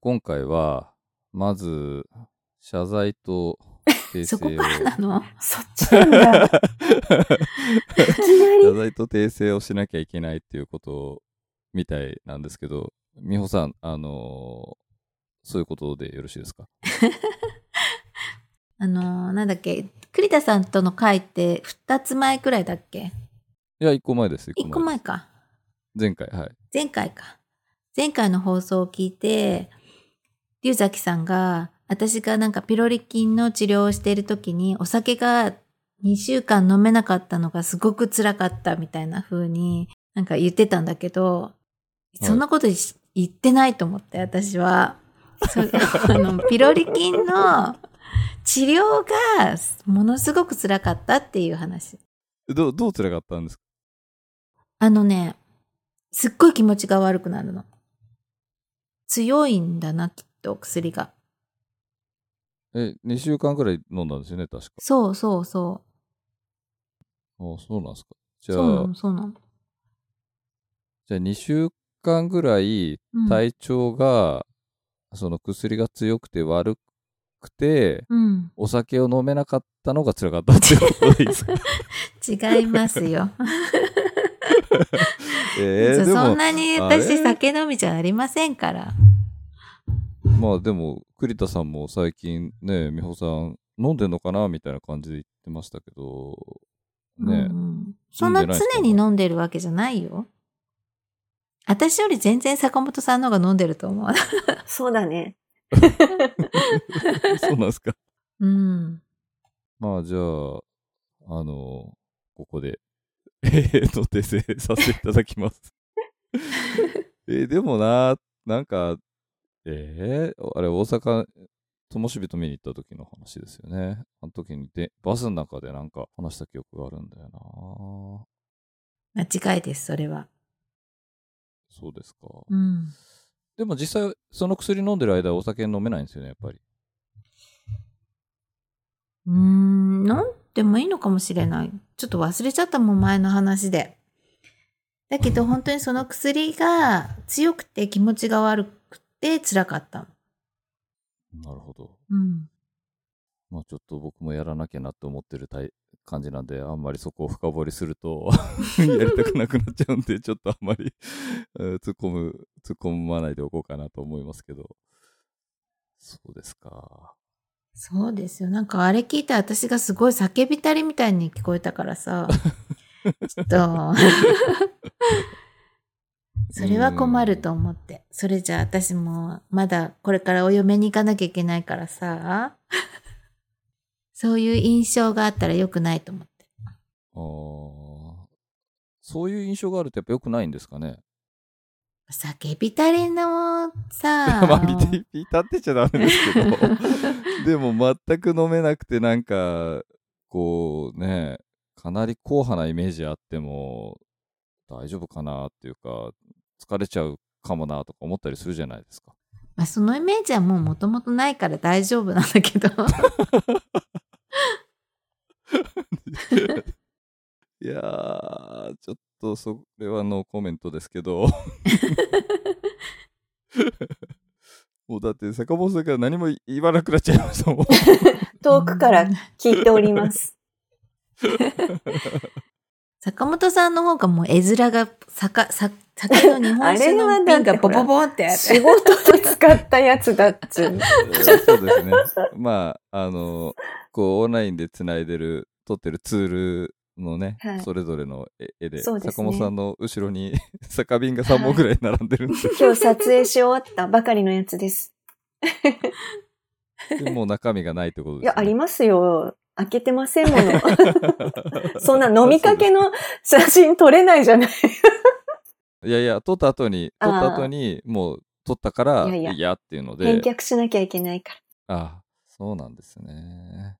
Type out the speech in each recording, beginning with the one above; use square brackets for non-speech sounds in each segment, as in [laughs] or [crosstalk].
今回は、まず、謝罪と訂そこ正を。[laughs] からなの？そっちなんだ。いきなり。謝罪と訂正をしなきゃいけないっていうことみたいなんですけど、美穂さん、あのーそういうことでよろしいですか？[laughs] あのーなんだっけ、栗田さんとの会って2つ前くらいだっけ？いや、一個前です。?1 個前か。前回、はい。前回か。前回の放送を聞いて、龍崎さんが、私がなんかピロリ菌の治療をしている時に、お酒が2週間飲めなかったのがすごく辛かったみたいな風になんか言ってたんだけど、そんなことし言ってないと思って、私は。そ [laughs] あの、ピロリ菌の治療がものすごく辛かったっていう話。どう、どう辛かったんですか？あのね、すっごい気持ちが悪くなるの。強いんだな、きっと、薬が。え、2週間くらい飲んだんですよね、確か。そうそうそあそうなんですか。う。じゃあそうなの、、そうなの。じゃあ2週間ぐらいうん体調が、その薬が強くて悪くて、うん。お酒を飲めなかったのが辛かったってことですか？[laughs] 違いますよ。[laughs] えー、そんなに私酒飲みじゃありませんから。まあでも、栗田さんも最近ね、美穂さん飲んでんのかなみたいな感じで言ってましたけど、ね、うんうんそんな常に飲んでるわけじゃないよ。私より全然坂本さんの方が飲んでると思う。そうだね。[laughs] そうなんですか。うん。まあじゃあ、あの、ここで、えーと、訂正させていただきます。[laughs] えーでもな、なんか、えー、あれ、大阪、ともしびと見に行った時の話ですよね。あの時にで、バスの中でなんか話した記憶があるんだよな。間違いです、それは。そうですか。うん。でも実際、その薬飲んでる間はお酒飲めないんですよね、やっぱり。うーん、飲んでもいいのかもしれない。ちょっと忘れちゃったもん、前の話で。だけど本当にその薬が強くて気持ちが悪くて辛かったの。なるほど。うん。まあちょっと僕もやらなきゃなって思ってる感じなんで、あんまりそこを深掘りすると [laughs] やりたくなくなっちゃうんで、ちょっとあんまり [laughs] えー突っ込む、突っ込まないでおこうかなと思いますけど。そうですか。そうですよ。なんかあれ聞いたら私がすごい叫びたりみたいに聞こえたからさ。ちょっと。[laughs] それは困ると思って。それじゃあ私もまだこれからお嫁に行かなきゃいけないからさ。そういう印象があったら良くないと思って。あーそういう印象があるとやっぱ良くないんですかね？叫びたりのさ。[laughs] まあ見て、見たってちゃダメですけど。[laughs] でも全く飲めなくてなんか、こうね、かなり硬派なイメージあっても大丈夫かなっていうか、疲れちゃうかもなとか思ったりするじゃないですか。まあ、そのイメージはもうもともとないから大丈夫なんだけど。[laughs] いやー、ちょっとそれはノーコメントですけど。[laughs] もうだって坂本さんから何も言わなくなっちゃいましたもん。[laughs] 遠くから聞いております。[laughs] 坂本さんの方がもう絵面が、坂、さ酒の日本酒の瓶がボボボンって。仕事で使ったやつだっつう。そうですね。まあ、あの、こう、オンラインで繋いでる、撮ってるツールのね、はいそれぞれの絵絵で、ね坂本さんの後ろに [laughs] 酒瓶が3本ぐらい並んでるんで、今日撮影し終わったばかりのやつです。[laughs] でもう中身がないってことです、ね。いや、ありますよ。開けてませんもの。[laughs] そんな飲みかけの写真撮れないじゃない。いやいや、撮った後に、撮った後に、もう撮ったから、いやいや嫌っていうので、返却しなきゃいけないから。あそうなんですね。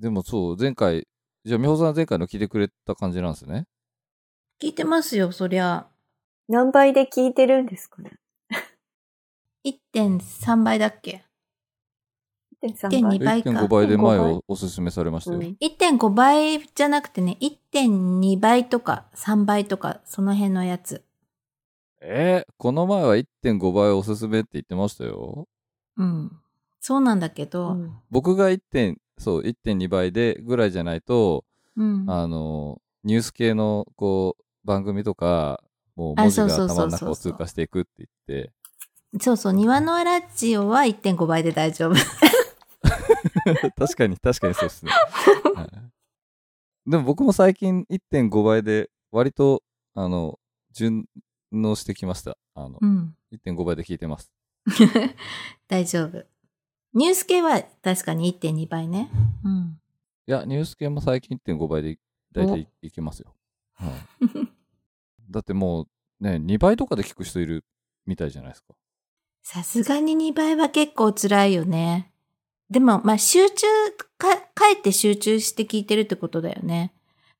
でもそう、前回、じゃあ、美穂さん前回の聞いてくれた感じなんですね。聞いてますよ、そりゃ。何倍で聞いてるんですかね？1.3倍だっけ？1.3 1.2倍？か1.5倍で前1.5倍をおすすめされましたよ。うん ?1.5 倍じゃなくてね、1.2倍とか3倍とか、その辺のやつ。えーこの前は1.5倍おすすめって言ってましたよ。うん。そうなんだけど、うん僕が1点、そう、1.2倍でぐらいじゃないと、うん。あの、ニュース系の、こう、番組とか、もうあ文字が頭の中を通過していくって言って、そうそう、庭のラジオは1.5倍で大丈夫。[laughs] 確かに、確かにそうですね。はいでも僕も最近1.5倍で、割と、あの、順応してきました。あの、うん。1.5倍で聞いてます。[laughs] 大丈夫。ニュース系は確かに1.2倍ね。うん。いや、ニュース系も最近1.5倍で大体いけますよ。はい、[laughs] だってもう、ね、2倍とかで聞く人いるみたいじゃないですか。さすがに2倍は結構辛いよね。でも、まあ、集中、か、かえって集中して聞いてるってことだよね。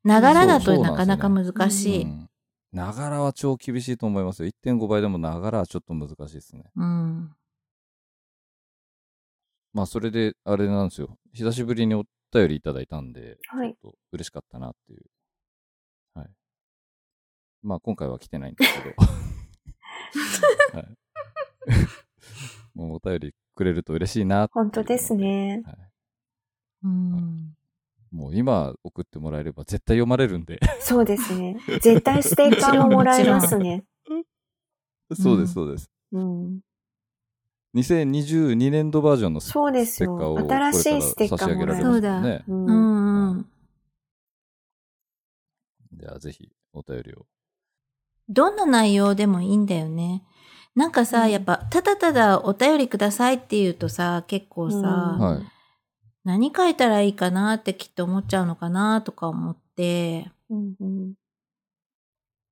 ながらだとなかなか難しい。うんながらは超厳しいと思いますよ。1.5倍でもながらはちょっと難しいですね。うん。まあ、それで、あれなんですよ。久しぶりにお便りいただいたんで、はい。ちょっと嬉しかったなっていう。はい。まあ、今回は来てないんですけど。[laughs] はい。[laughs] もうお便りくれると嬉しいな本当ですね。はい。うん。もう今送ってもらえれば絶対読まれるんで。そうですね。絶対ステッカーももらえますね。[laughs] そうです、そうです。うん。2022年度バージョンのスそうですよステッカーを。新しいステッカーもらえそうんね。う。うんんうん。じゃあぜひお便りを。どんな内容でもいいんだよね。なんかさ、うんやっぱ、ただただお便りくださいって言うとさ、結構さ、うんはい。何書いたらいいかなってきっと思っちゃうのかなとか思って、うんうん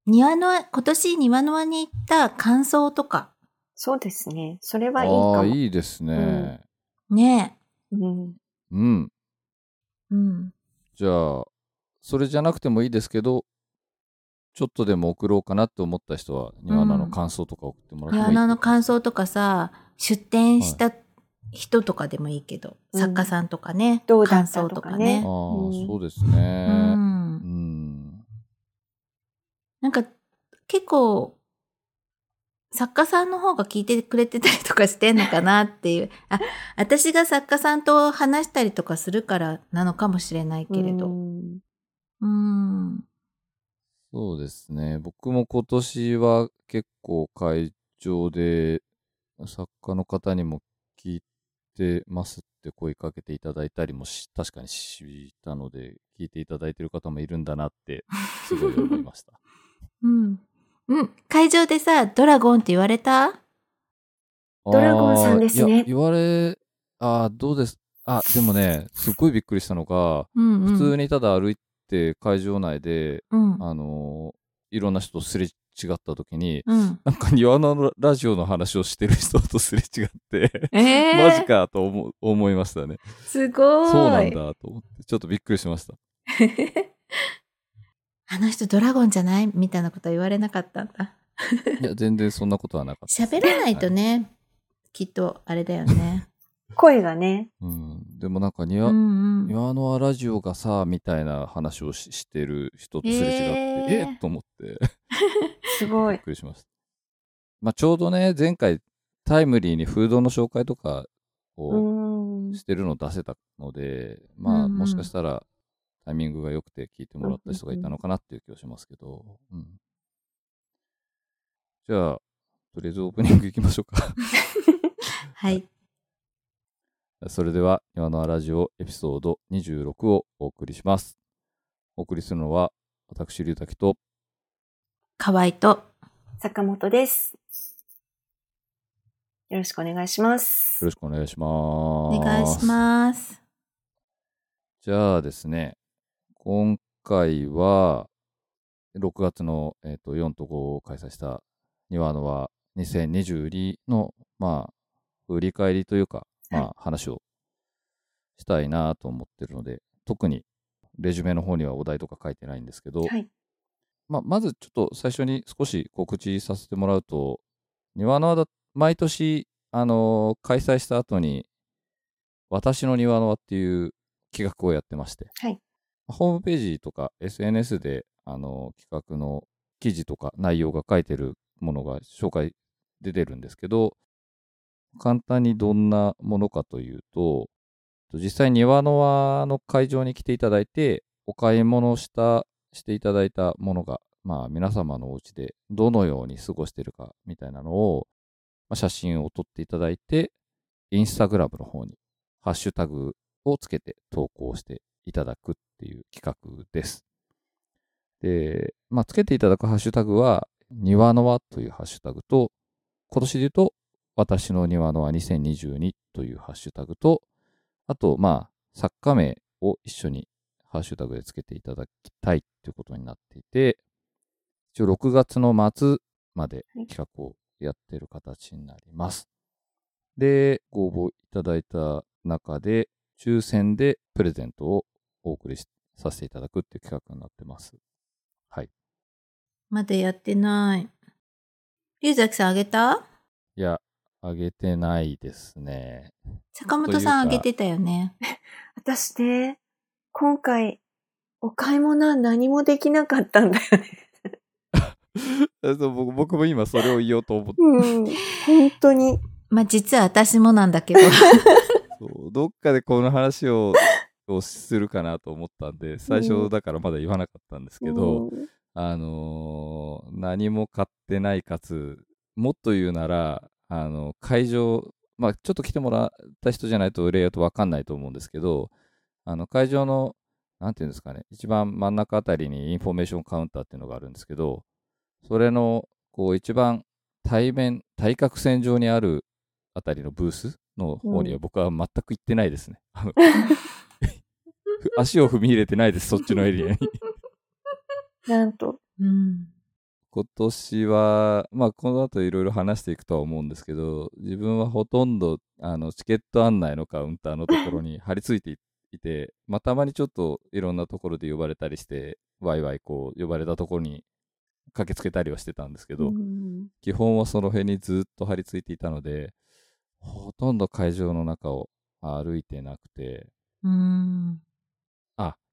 庭の輪、今年庭の輪に行った感想とか、そうですね。それはいいかも。ああ、いいですね。ねうん。うん。うん。じゃあ、それじゃなくてもいいですけど、ちょっとでも送ろうかなって思った人は、ニワナの感想とか送ってもらってもいい、庭の感想とかさ、出展した人とかでもいいけど、うん作家さんとかね、どうだ感想とかねねあ。あ、うんそうですう。ね。うんん。なんか、結構、作家さんの方が聞いてくれてたりとかしてんのかなっていう。あ、私が作家さんと話したりとかするからなのかもしれないけれうど。んうん。そうですね。僕も今年は結構会場で作家の方にも聞いてますって声かけていただいたりもし、確かにしたので、聞いていただいてる方もいるんだなって、すごい思いました。[laughs] うん。うん。会場でさ、ドラゴンって言われた？ドラゴンさんですね言われ、ああ、どうです？あ、でもね、すっごいびっくりしたのが、うん、うん。普通にただ歩いて会場内で、うん。あのーいろんな人とすれ違った時に、うん。なんか庭のラジオの話をしてる人とすれ違って、え [laughs] マジかと思う思いましたね。すごい。そうなんだと思って、ちょっとびっくりしました。[laughs] あの人ドラゴンじゃない？みたいなことは言われなかったんだ。いや、全然そんなことはなかった。喋らないとね、きっとあれだよね。[laughs] 声がね。うん。でもなんかう庭、んうん。庭のラジオがさ、みたいな話をししてる人とすれ違って、えーえっと思って、[laughs] すごいびっ。くりしました。まあ、ちょうどね、前回タイムリーにフードの紹介とかうをん。してるのを出せたので、まあ、もしかしたらタイミングが良くて聞いてもらった人がいたのかなっていう気がしますけど、うん。じゃあ、とりあえずオープニング行きましょうか。[laughs] はい。それでは、今のラジオエピソード26をお送りします。お送りするのは、私、龍滝と、河合と、坂本です。よろしくお願いします。よろしくお願いします。お願いします。じゃあですね、今回は、6月の、えー、と4と5を開催した庭のは2022の、まあ、振り返りというか、まあ、話をしたいなと思ってるので、特にレジュメの方にはお題とか書いてないんですけど、はい。まあ、まずちょっと最初に少し告知させてもらうと、庭の輪だ、毎年、あのー開催した後に、私の庭の輪っていう企画をやってまして、はいホームページとか SNS で、あの企画の記事とか内容が書いてるものが紹介出てるんですけど、簡単にどんなものかというと、実際庭の輪の会場に来ていただいて、お買い物した、していただいたものが、まあ皆様のお家でどのように過ごしているかみたいなのを、まあ、写真を撮っていただいて、インスタグラムの方にハッシュタグをつけて投稿していただくっていう企画です。で、まあ、つけていただくハッシュタグは、庭の輪というハッシュタグと、今年で言うと、私の庭の輪2022というハッシュタグと、あと、まあ、作家名を一緒にハッシュタグでつけていただきたいということになっていて、一応6月の末まで企画をやっている形になります。で、ご応募いただいた中で、抽選でプレゼントをお送りしさせていただくっていう企画になってます。はい。まだやってない。龍崎さんあげた？いや、あげてないですね。坂本さんあげてたよね。[laughs] 私ね、今回、お買い物は何もできなかったんだよね。[laughs] そう僕僕も今それを言おうと思って、うん。本当に。まあ実は私もなんだけど。[laughs] そうどっかでこの話ををするかなと思ったんで、最初だからまだ言わなかったんですけど、うん。あのー何も買ってないかつ、もっと言うなら、あの、会場、まあ、ちょっと来てもらった人じゃないとレイアウトわかんないと思うんですけど、あの、会場の、なんていうんですかね、一番真ん中あたりにインフォメーションカウンターっていうのがあるんですけど、それの、こう、一番対面、対角線上にあるあたりのブースの方には僕は全く行ってないですね。あの [laughs] [laughs] 足を踏み入れてないです、そっちのエリアに。[laughs] なんと。うん。今年は、まあ、この後いろいろ話していくとは思うんですけど、自分はほとんど、あの、チケット案内のカウンターのところに張り付いていて、まあ、たまにちょっといろんなところで呼ばれたりして、ワイワイこう、呼ばれたところに駆けつけたりはしてたんですけど、うん基本はその辺にずっと張り付いていたので、ほとんど会場の中を歩いてなくて、うん。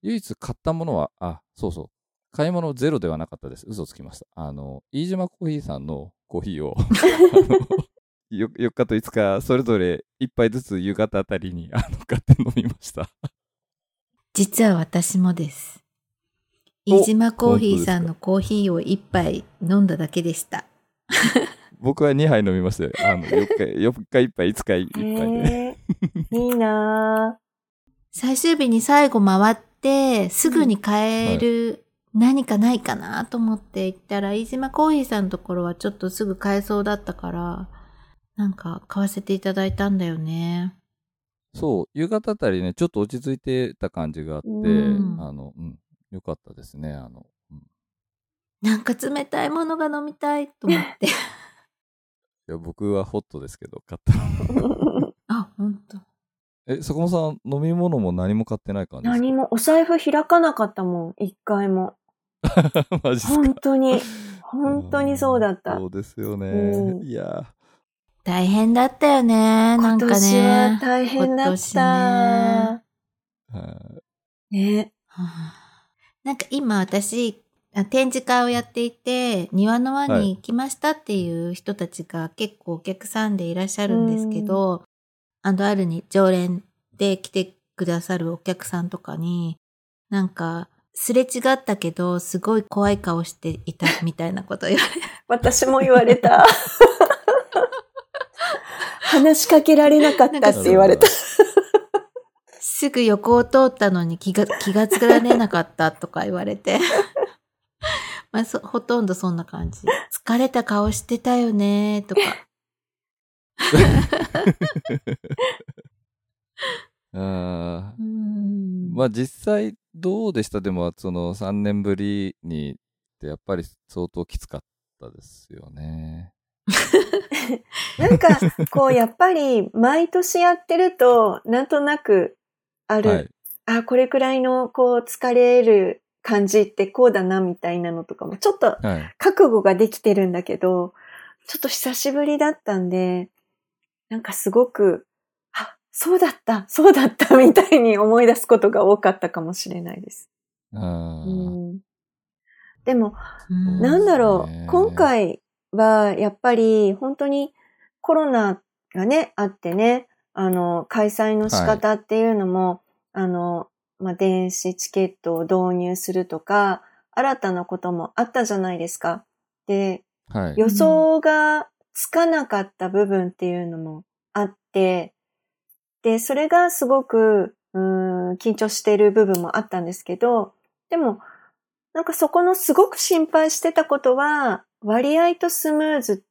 あ、唯一買ったものは、あ、そうそう。買い物ゼロではなかったです。嘘つきました。あの、飯島コーヒーさんのコーヒーを、あのよ4日と5日、それぞれ1杯ずつ夕方あたりに、あの、買って飲みました。実は私もです。お飯島コーヒーさんのコーヒーを一杯飲んだだけでした。僕は2杯飲みましたよ。あの、4日、[laughs] 4日1杯、5日1杯で。へえいいな最終日に最後回って、すぐに買える何かないかなと思って行ったら、飯島コーヒーさんのところはちょっとすぐ買えそうだったから、なんか買わせていただいたんだよね。そう、夕方あたりね、ちょっと落ち着いてた感じがあって、うんあの、うん、よかったですね。あの、うんなんか冷たいものが飲みたいと思って。[laughs] いや僕はホットですけど、買ったの。[laughs] あ、ほんと。え、坂本さん、飲み物も何も買ってない感じですか？何も、お財布開かなかったもん、一回も。[laughs] マジですか？本当に、[laughs] 本当にそうだったそ。うですよね。うんいや大変だったよね。なんか今年はね。大変だった。ね。はあなんか今私、あ展示会をやっていて、庭の輪に行きましたっていう人たちが結構お客さんでいらっしゃるんですけど、アンドアルに常連で来てくださるお客さんとかに、なんか、すれ違ったけど、すごい怖い顔していたみたいなこと言われて、[laughs] 私も言われた。[laughs] 話しかけられなかったって言われた。すぐ横を通ったのに気が、気がつかれなかったとか言われて。[laughs] まあそ、ほとんどそんな感じ。疲れた顔してたよねとか。[laughs] あーうんまあ実際どうでした？でもその3年ぶりにってやっぱり相当きつかったですよね。[laughs] [laughs] なんか、こう、やっぱり、毎年やってると、なんとなく、ある、はい。あ、これくらいの、こう、疲れる感じってこうだな、みたいなのとかも、ちょっとはい。覚悟ができてるんだけど、ちょっと久しぶりだったんで、なんかすごく、あ、そうだった、そうだった、[laughs] みたいに思い出すことが多かったかもしれないです。うん、でも、うんなんだろそう今回は、やっぱり本当にコロナがね、あってね、あの、開催の仕方っていうのも、あの、まあ、電子チケットを導入するとか、新たなこともあったじゃないですか。で、はい。予想がつかなかった部分っていうのもあって、で、それがすごく、うーん、緊張している部分もあったんですけど、でも、なんかそこのすごく心配してたことは、割合とスムーズ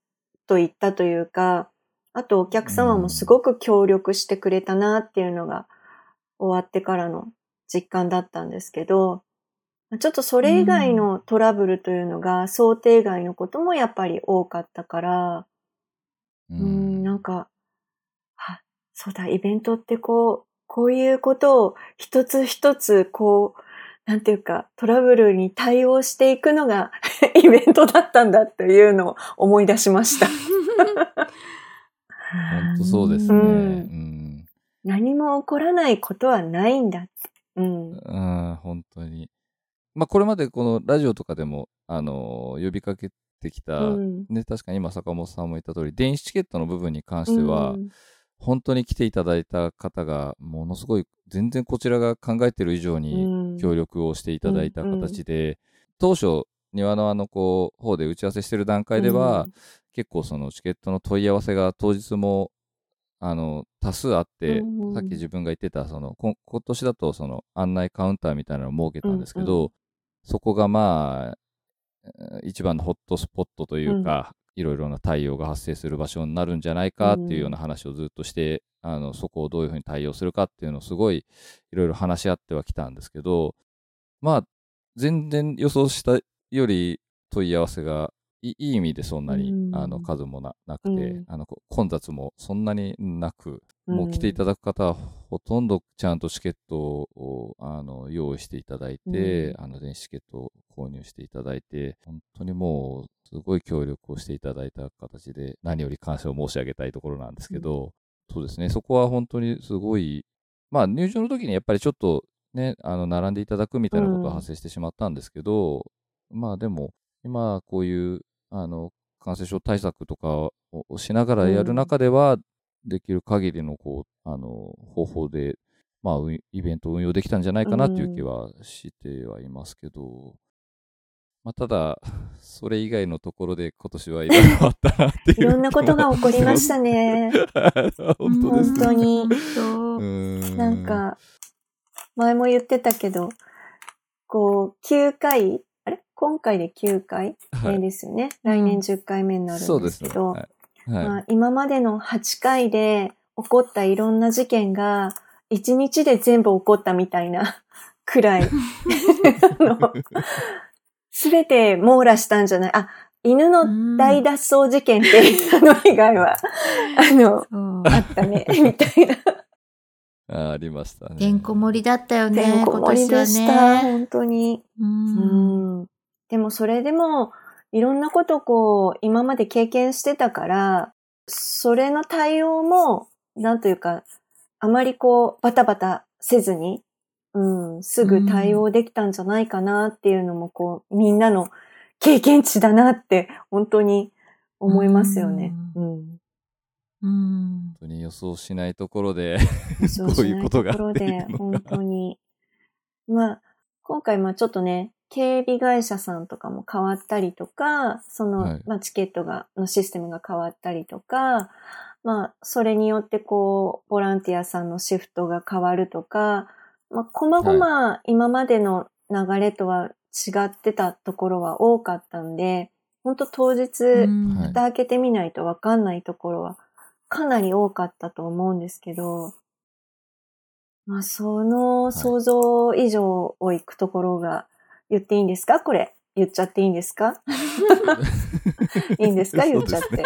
といったというか、あとお客様もすごく協力してくれたなっていうのが終わってからの実感だったんですけど、ちょっとそれ以外のトラブルというのが想定外のこともやっぱり多かったから、ううん、なんか、あ、そうだ、イベントってこう、こういうことを一つ一つこう、なんていうか、トラブルに対応していくのが [laughs] イベントだったんだっていうのを思い出しました。[laughs] 本当そうですね。ううんん。何も起こらないことはないんだ。うん。うん、本当に。まあ、これまでこのラジオとかでも、あのー呼びかけてきた、うん。ね、確かに今坂本さんも言った通り、電子チケットの部分に関しては、うん。本当に来ていただいた方が、ものすごい、全然こちらが考えてる以上にうん。協力をしていただいた形で、当初、庭のあの、こう、方で打ち合わせしてる段階では、うん。結構そのチケットの問い合わせが当日も、あの、多数あって、うんさっき自分が言ってた、その、こ今年だとその案内カウンターみたいなのを設けたんですけど、うんうそこがまあ、えー一番のホットスポットというか、いろいろな対応が発生する場所になるんじゃないかっていうような話をずっとして、あの、そこをどういうふうに対応するかっていうのをすごいいろいろ話し合ってはきたんですけど、まあ、全然予想したより問い合わせがいいい意味でそんなに、うん。あの数もななくて、うん。あのこ混雑もそんなになく、もう来ていだただく方はほとんどちゃんとチケットをあの用意していただいて、うん。あの電子チケットを購入していただいて、本当にもうすごい協力をしていただいた形で何より感謝を申し上げたいところなんですけど、そうですね、そこは本当にすごい、まあ入場の時にやっぱりちょっとね、あの並んでいただくみたいなことは発生してしまったんですけど、まあでも今こういうあの感染症対策とかををしながらやる中では、できる限りのこうあの方法で、まあ、うイベントを運用できたんじゃないかなっていう気はしてはいますけど、まあ、ただ、それ以外のところで今年はいろいろあったなっていう。[laughs] いろんなことが起こりましたね。[laughs] 本当です本当に。なん、か、前も言ってたけど、こう、9回、あれ？今回で9回はい、目ですよね。来年10回目になるそうん。ですね。ですけど、はいはいまあ、今までの8回で起こったいろんな事件が、1日で全部起こったみたいな [laughs] くらい、すべて網羅したんじゃないあ、犬の大脱走事件っていうの以外は、あの、あったね、みたいな。あありましたね。てんこ盛りだったよね、てんこ今盛りでした、ね。本当に。う。うんん。でもそれでも、いろんなことこう、今まで経験してたから、それの対応も、なんというか、あまりこう、バタバタせずに、うん、すぐ対応できたんじゃないかなっていうのも、こう、みんなの経験値だなって、本当に思いますよね。うん。うん。本当に予想しないところで、そうこういうことがしないところでっていうのが本当に。まあ、今回まあちょっとね、警備会社さんとかも変わったりとか、その、はい。まあチケットが、のシステムが変わったりとか、まあ、それによってこう、ボランティアさんのシフトが変わるとか、まあ、こまごま今までの流れとは違ってたところは多かったんで、本当当日、蓋開けてみないとわかんないところはかなり多かったと思うんですけど、まあ、その想像以上を行くところが言っていいんですか？これ。言っちゃっていいんですか？[laughs] いいんですか？言っちゃって。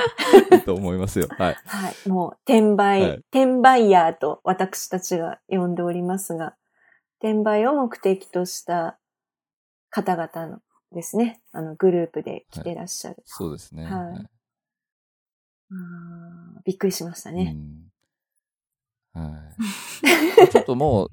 いいと思いますよ。はい。はい。もう、転売、はい転売ヤーと私たちが呼んでおりますが、転売を目的とした方々のですね、あの、グループで来てらっしゃる。そうですね。はいあーびっくりしましたね。うんはい。[laughs] ちょっともう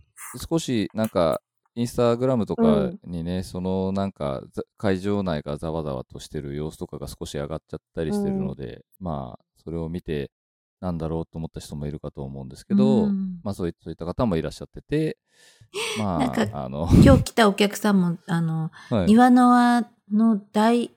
少しなんかインスタグラムとかにね、そのなんかざ会場内がざわざわとしてる様子とかが少し上がっちゃったりしてるので、まあそれを見てなんだろうと思った人もいるかと思うんですけど、うん。まあそういった方もいらっしゃってて [laughs] まなんかああの、今日来たお客さんも、あの、[laughs] はい。庭の輪の大、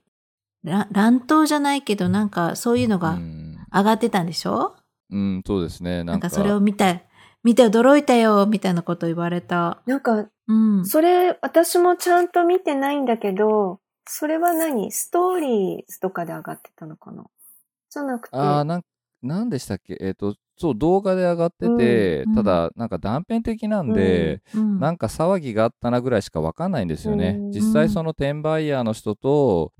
ら乱闘じゃないけど、なんかそういうのうがん、上がってたんでしょ、うん、そうですね。なんんかそれを見て、見て驚いたよ、みたいなこと言われた。なんか、うん。それ、私もちゃんと見てないんだけど、それは何？ストーリーズとかで上がってたのかな？じゃなくて。ああ、なん、なんでしたっけ？えっ、と、そう、動画で上がってて、うん。ただ、なんか断片的なんで、うん。なんか騒ぎがあったなぐらいしかわかんないんですよね。うん。実際その転売ヤーの人と、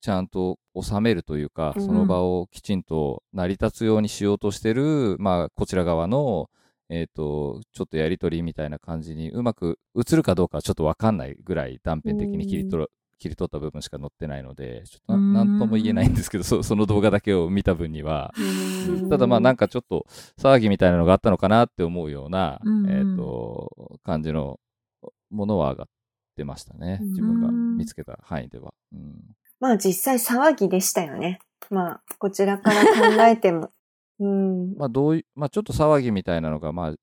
ちゃんと収めるというか、うん。その場をきちんと成り立つようにしようとしてる、まあ、こちら側の、えっ、と、ちょっとやりとりみたいな感じにうまく映るかどうかはちょっとわかんないぐらい断片的に切り取る、切り取った部分しか載ってないので、ちょっとうんななんとも言えないんですけど、そその動画だけを見た分には、うんただまあなんかちょっと騒ぎみたいなのがあったのかなって思うような、えっ、と、感じのものは上がってましたね。うん自分が見つけた範囲では。うんまあ実際騒ぎでしたよね。まあ、こちらから考えても。うん。まあどういう、まあちょっと騒ぎみたいなのがまあ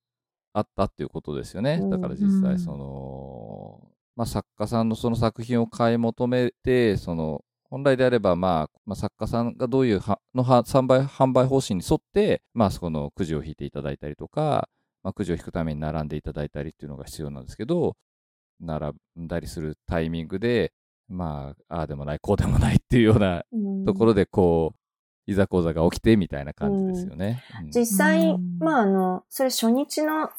あったっていうことですよね。うんだから実うん際その、まあ作家さんのその作品を買い求めて、その、本来であれば、まあ、まあ、作家さんがどういうはのは販売販売方針に沿って、まあ、そのくじを引いていただいたりとか、まあ、くじを引くために並んでいただいたりっていうのが必要なんですけど、並んだりするタイミングで、まあ、ああでもない、こうでもないっていうようなところで、こう、いざこざが起きてみたいな感じですよね。うん実際、うんまああの、それ初日の、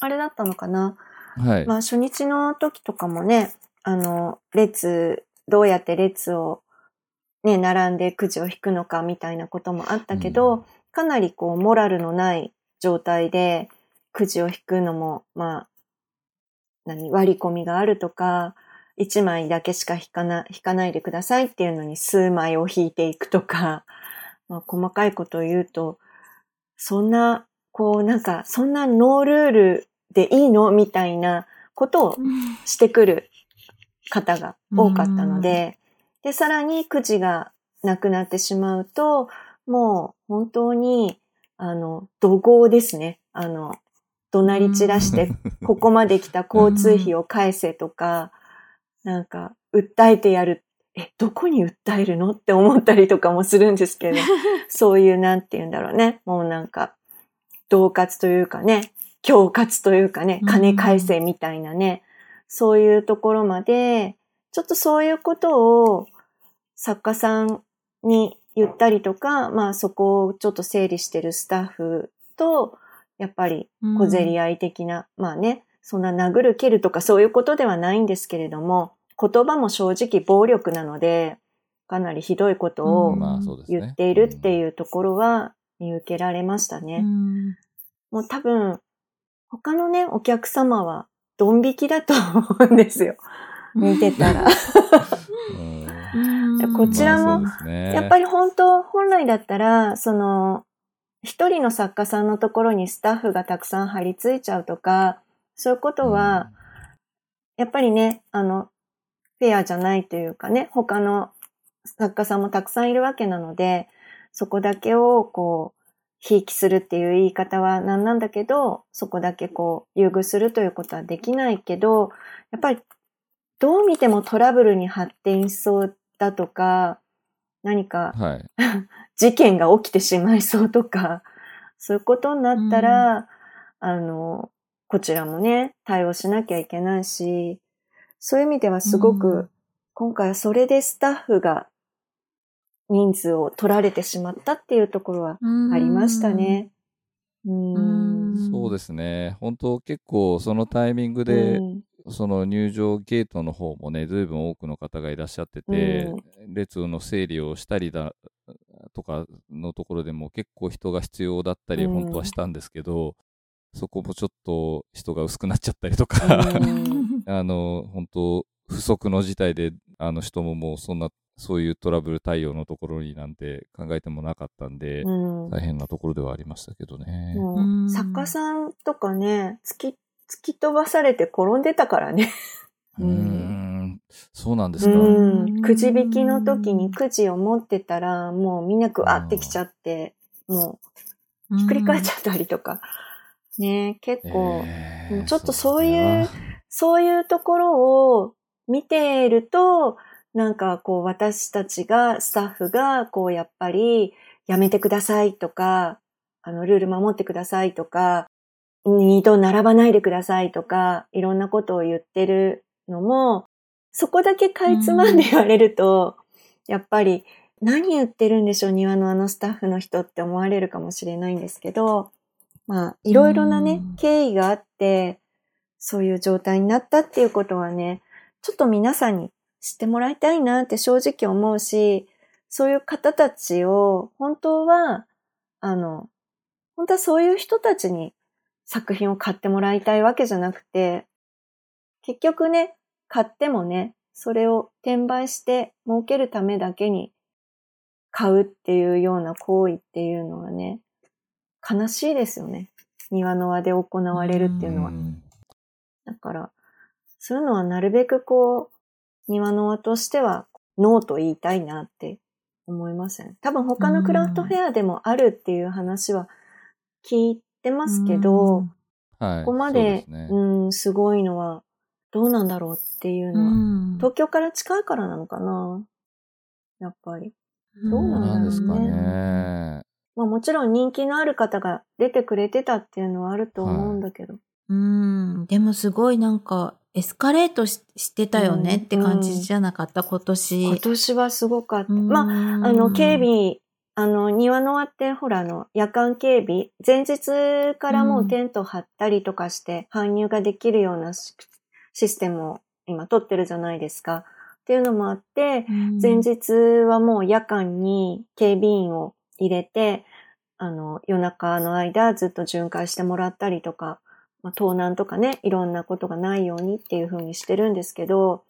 あれだったのかな。はい。まあ初日の時とかもね、あの、列、どうやって列をね、並んでくじを引くのかみたいなこともあったけど、うんかなりこう、モラルのない状態でくじを引くのも、まあ、何、割り込みがあるとか、1枚だけしか引かな、引かないでくださいっていうのに数枚を引いていくとか、まあ、細かいことを言うと、そんな、こうなんか、そんなノールールでいいのみたいなことをしてくる方が多かったので、で、さらにくじがなくなってしまうと、もう本当に、あの、怒号ですね。あの、怒鳴り散らして、[laughs] ここまで来た交通費を返せとか、なんか、訴えてやる。え、どこに訴えるのって思ったりとかもするんですけど、[laughs] そういう、なんて言うんだろうね。もうなんか、恫喝というかね、恐喝というかね、金返せみたいなね、そういうところまで、ちょっとそういうことを作家さんに言ったりとか、まあそこをちょっと整理してるスタッフと、やっぱり小競り合い的な、まあね、そんな殴る蹴るとかそういうことではないんですけれども、言葉も正直暴力なので、かなりひどいことを。言っているっていうところは見受けられましたね。うんもう多分、他のね、お客様はドン引きだと思うんですよ。見てたら。[laughs] こちらもやっぱり本当、本来だったら、その、一人の作家さんのところにスタッフがたくさん張り付いちゃうとか、そういうことは、やっぱりね、あの、フェアじゃないというかね、他の作家さんもたくさんいるわけなので、そこだけをこう、ひいきするっていう言い方はなんなんだけど、そこだけこう、優遇するということはできないけど、やっぱり、どう見てもトラブルに発展しそうだとか、何かはい。[laughs] 事件が起きてしまいそうとか、そういうことになったら、あの、こちらもね、対応しなきゃいけないし、そういう意味ではすごく、うん今回はそれでスタッフが人数を取られてしまったっていうところはありましたね。うん。うんそうですね。本当結構そのタイミングで、うんその入場ゲートの方もね、ずいぶん多くの方がいらっしゃってて、列の整理をしたりだとかのところでも結構人が必要だったり、うん本当はしたんですけど、そこもちょっと人が薄くなっちゃったりとか、うん [laughs] あの、本当不足の事態で、あの人ももうそんな、そういうトラブル対応のところになんて考えてもなかったんで、うん大変なところではありましたけどね。作家さんとかね、月突き飛ばされて転んでたからね。[laughs] うーん。そうなんですか。うん。くじ引きの時にくじを持ってたら、もうみんなグワってきちゃって、もうひっくり返っちゃったりとか。ね。結構、えーうんちょっとそういうそういうところを見ていると、なんかこう私たちが、スタッフが、こうやっぱりやめてくださいとか、あの、ルール守ってくださいとか、二度並ばないでくださいとか、いろんなことを言ってるのも、そこだけかいつまんで言われると、やっぱり何言ってるんでしょう、庭のあのスタッフの人って思われるかもしれないんですけど、まあ、いろいろなねうん、経緯があって、そういう状態になったっていうことはね、ちょっと皆さんに知ってもらいたいなって正直思うし、そういう方たちを本当は、あの、本当はそういう人たちに作品を買ってもらいたいわけじゃなくて、結局ね、買ってもね、それを転売して儲けるためだけに買うっていうような行為っていうのはね、悲しいですよね。庭の輪で行われるっていうのは。んだから、そういうのはなるべくこう、庭の輪としては、ノーと言いたいなって思いますよね。多分他のクラフトフェアでもあるっていう話は聞いてますけど、はい。ここまで、すねうん、すごいのは、どうなんだろうっていううのは、ん東京から近いからなのかな？やっぱり。どうそうなんですかうんね。まあもちろん人気のある方が出てくれてたっていうのはあると思うんだけど。うん。でもすごいなんか、エスカレートししてたよねうんって感じじゃなかった、今年。今年はすごかった。うんまあ、あの、警備、あの、庭の輪って、ほら、あの、夜間警備、前日からもうテント張ったりとかして、搬入ができるようなシシステムを今取ってるじゃないですか。っていうのもあって、うん前日はもう夜間に警備員を入れて、あの、夜中の間ずっと巡回してもらったりとか、まあ、盗難とかね、いろんなことがないようにっていう風にしてるんですけど、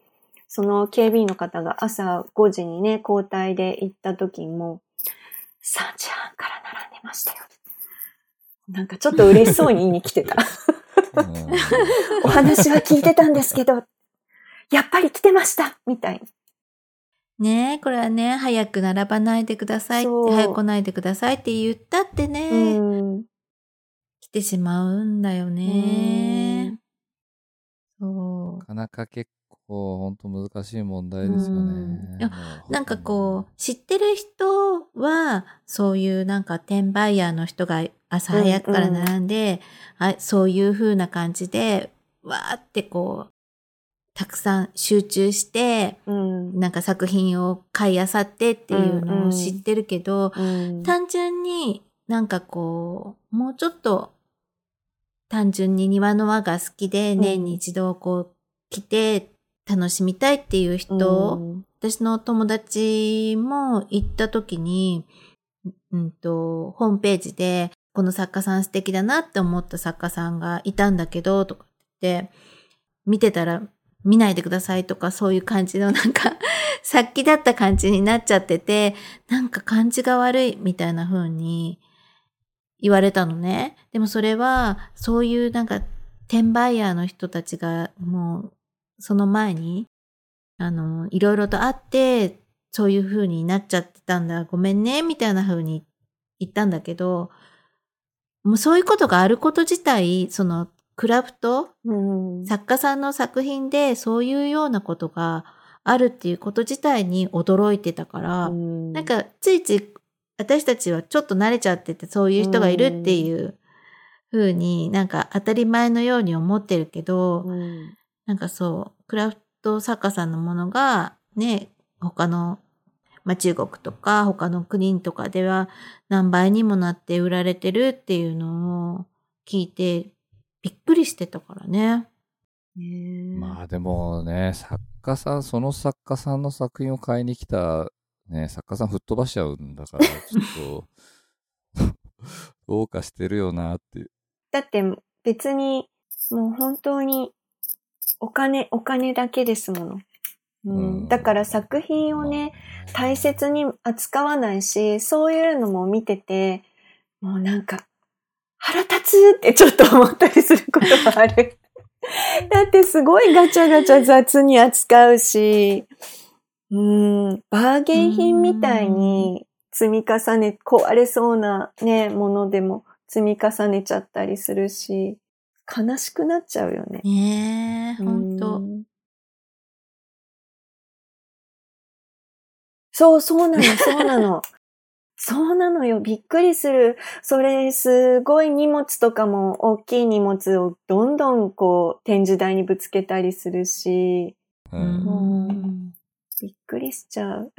その警備員の方が朝5時にね、交代で行った時も、3時半から並んでましたよ。なんかちょっと嬉しそうに言いに来てた。[laughs] うん [laughs] お話は聞いてたんですけど、やっぱり来てましたみたいな。ねえ、これはね、早く並ばないでくださいって、早く来ないでくださいって言ったってね、うん。来てしまうんだよね。そなかなか結構、本当難しい問題ですようんね。いや。なんかこう、知ってる人は、そういうなんか転売ヤーの人が朝早くから並んで、あそういう風な感じで、わーってこう、たくさん集中して、うん。なんか作品を買い漁ってっていうのを知ってるけど、うん。単純になんかこう、もうちょっと単純に庭の輪が好きでうん年に一度こう来て楽しみたいっていう人、うん。私の友達も行った時に、うんと、ホームページでこの作家さん素敵だなって思った作家さんがいたんだけど、とか言って、見てたら見ないでくださいとかそういう感じのなんか、さっきだった感じになっちゃってて、なんか感じが悪いみたいな風に言われたのね。でもそれは、そういうなんか、転売ヤーの人たちがもう、その前に、あの、いろいろとあって、そういう風になっちゃってたんだ、ごめんね、みたいな風に言ったんだけど、もうそういうことがあること自体、その、クラフトうん。作家さんの作品でそういうようなことがあるっていうこと自体に驚いてたから、うん。なんかついつい私たちはちょっと慣れちゃっててそういう人がいるっていう風になんか当たり前のように思ってるけど、うん。なんかそう、クラフト作家さんのものがね、他の、まあ、中国とか他の国とかでは何倍にもなって売られてるっていうのを聞いてびっくりしてたからね。ねまあでもね、作家さん、その作家さんの作品を買いに来た、ね、作家さん吹っ飛ばしちゃうんだから、[laughs] ちょっと、どうかしてるよなっていう。だって別にもう本当にお金、お金だけですもの。うんうんだから作品をね、大切に扱わないし、そういうのも見てて、もうなんか、腹立つってちょっと思ったりすることがある。[laughs] だってすごいガチャガチャ雑に扱うし、うん、バーゲン品みたいに積み重ね、壊れそうなね、ものでも積み重ねちゃったりするし、悲しくなっちゃうよね。ねえ、ほんとう。んそう、そうなの、そうなの。[laughs] そうなのよ。びっくりする。それ、すごい荷物とかも大きい荷物をどんどんこう展示台にぶつけたりするし、ううんん。びっくりしちゃう。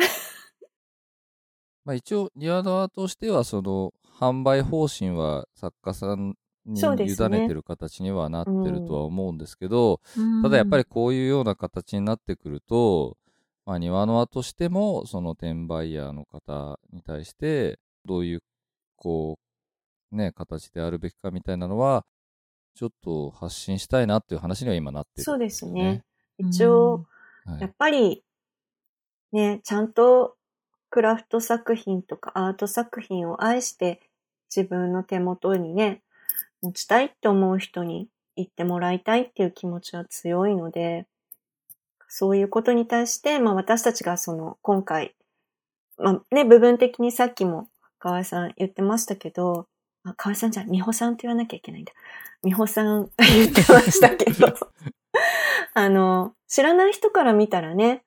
まあ、一応庭側としてはその販売方針は作家さんに委すねねてる形にはなってるとは思うんですけど、うんただやっぱりこういうような形になってくると、まあ、庭の輪としてもその転売ヤーの方に対してどういうこうね形であるべきかみたいなのはちょっと発信したいなっていう話には今なってる、そうですね。ね。一応、はい。やっぱり、ね、ちゃんとクラフト作品とかアート作品を愛して自分の手元にね、持ちたいって思う人に言ってもらいたいっていう気持ちは強いので、そういうことに対して、まあ私たちがその今回、まあね、部分的にさっきも河合さん言ってましたけど、あ河合さんじゃ美穂さんって言わなきゃいけないんだ。美穂さん言ってましたけど、[laughs] あの、知らない人から見たらね、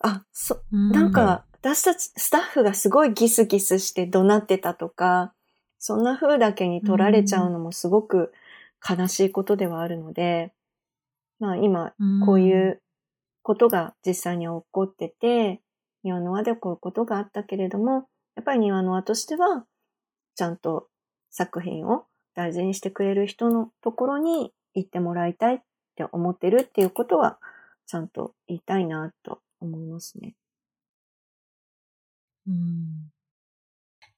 あ、そ、なんか、私たち、スタッフがすごいギスギスして怒鳴ってたとか、そんな風だけに取られちゃうのもすごく悲しいことではあるので、まあ今、こういうことが実際に起こってて、庭の輪でこういうことがあったけれども、やっぱり庭の輪としては、ちゃんと作品を大事にしてくれる人のところに行ってもらいたいって思ってるっていうことは、ちゃんと言いたいなと思いますね。うん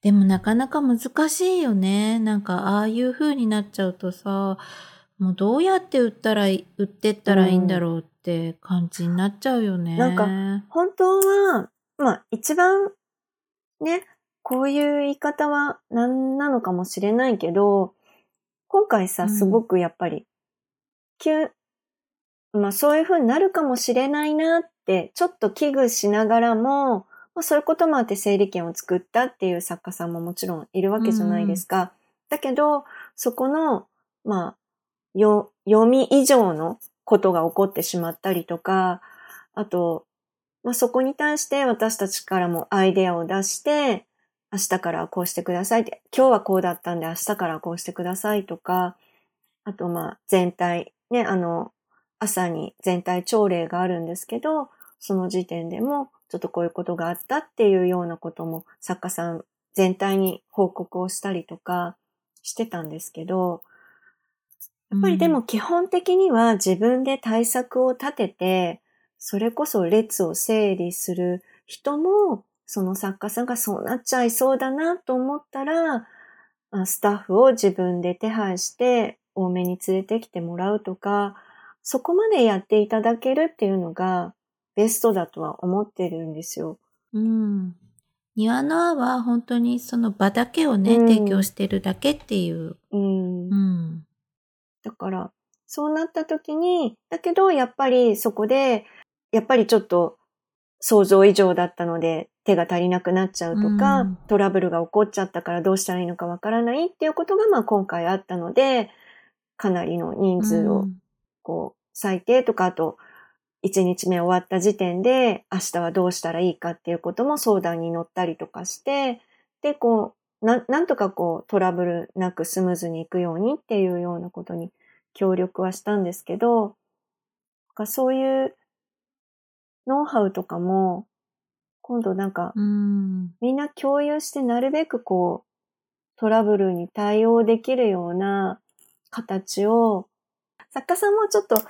でもなかなか難しいよね。なんかああいう風になっちゃうとさ、もうどうやって売ったらい、売ってったらいいんだろうって感じになっちゃうよね。なんか本当は、まあ一番ね、こういう言い方は何なのかもしれないけど、今回さ、うんすごくやっぱり、急、まあそういう風になるかもしれないなって、ちょっと危惧しながらも、まあそういうこともあって整理券を作ったっていう作家さんももちろんいるわけじゃないですか。だけど、そこの、まあ、よ、よ読み以上のことが起こってしまったりとか、あと、まあ、そこに対して私たちからもアイデアを出して、明日からこうしてくださいって、今日はこうだったんで明日からこうしてくださいとか、あとまあ全体、ね、あの、朝に全体朝礼があるんですけど、その時点でもちょっとこういうことがあったっていうようなことも作家さん全体に報告をしたりとかしてたんですけど、やっぱりでも基本的には自分で対策を立てて、それこそ列を整理する人も、その作家さんがそうなっちゃいそうだなと思ったら、あスタッフを自分で手配して多めに連れてきてもらうとか、そこまでやっていただけるっていうのがベストだとは思ってるんですよ。うん。庭の輪は本当にその場だけをね、うん提供してるだけっていう。うんうん。だから、そうなった時に、だけどやっぱりそこで、やっぱりちょっと想像以上だったので手が足りなくなっちゃうとか、うん。トラブルが起こっちゃったからどうしたらいいのかわからないっていうことがまあ今回あったので、かなりの人数をこう最低とかあと1日目終わった時点で明日はどうしたらいいかっていうことも相談に乗ったりとかして、で、こう、なんなんとかこうトラブルなくスムーズにいくようにっていうようなことに協力はしたんですけど、かそういうノウハウとかも、今度なんかうん。みんな共有してなるべくこうトラブルに対応できるような形を、作家さんもちょっと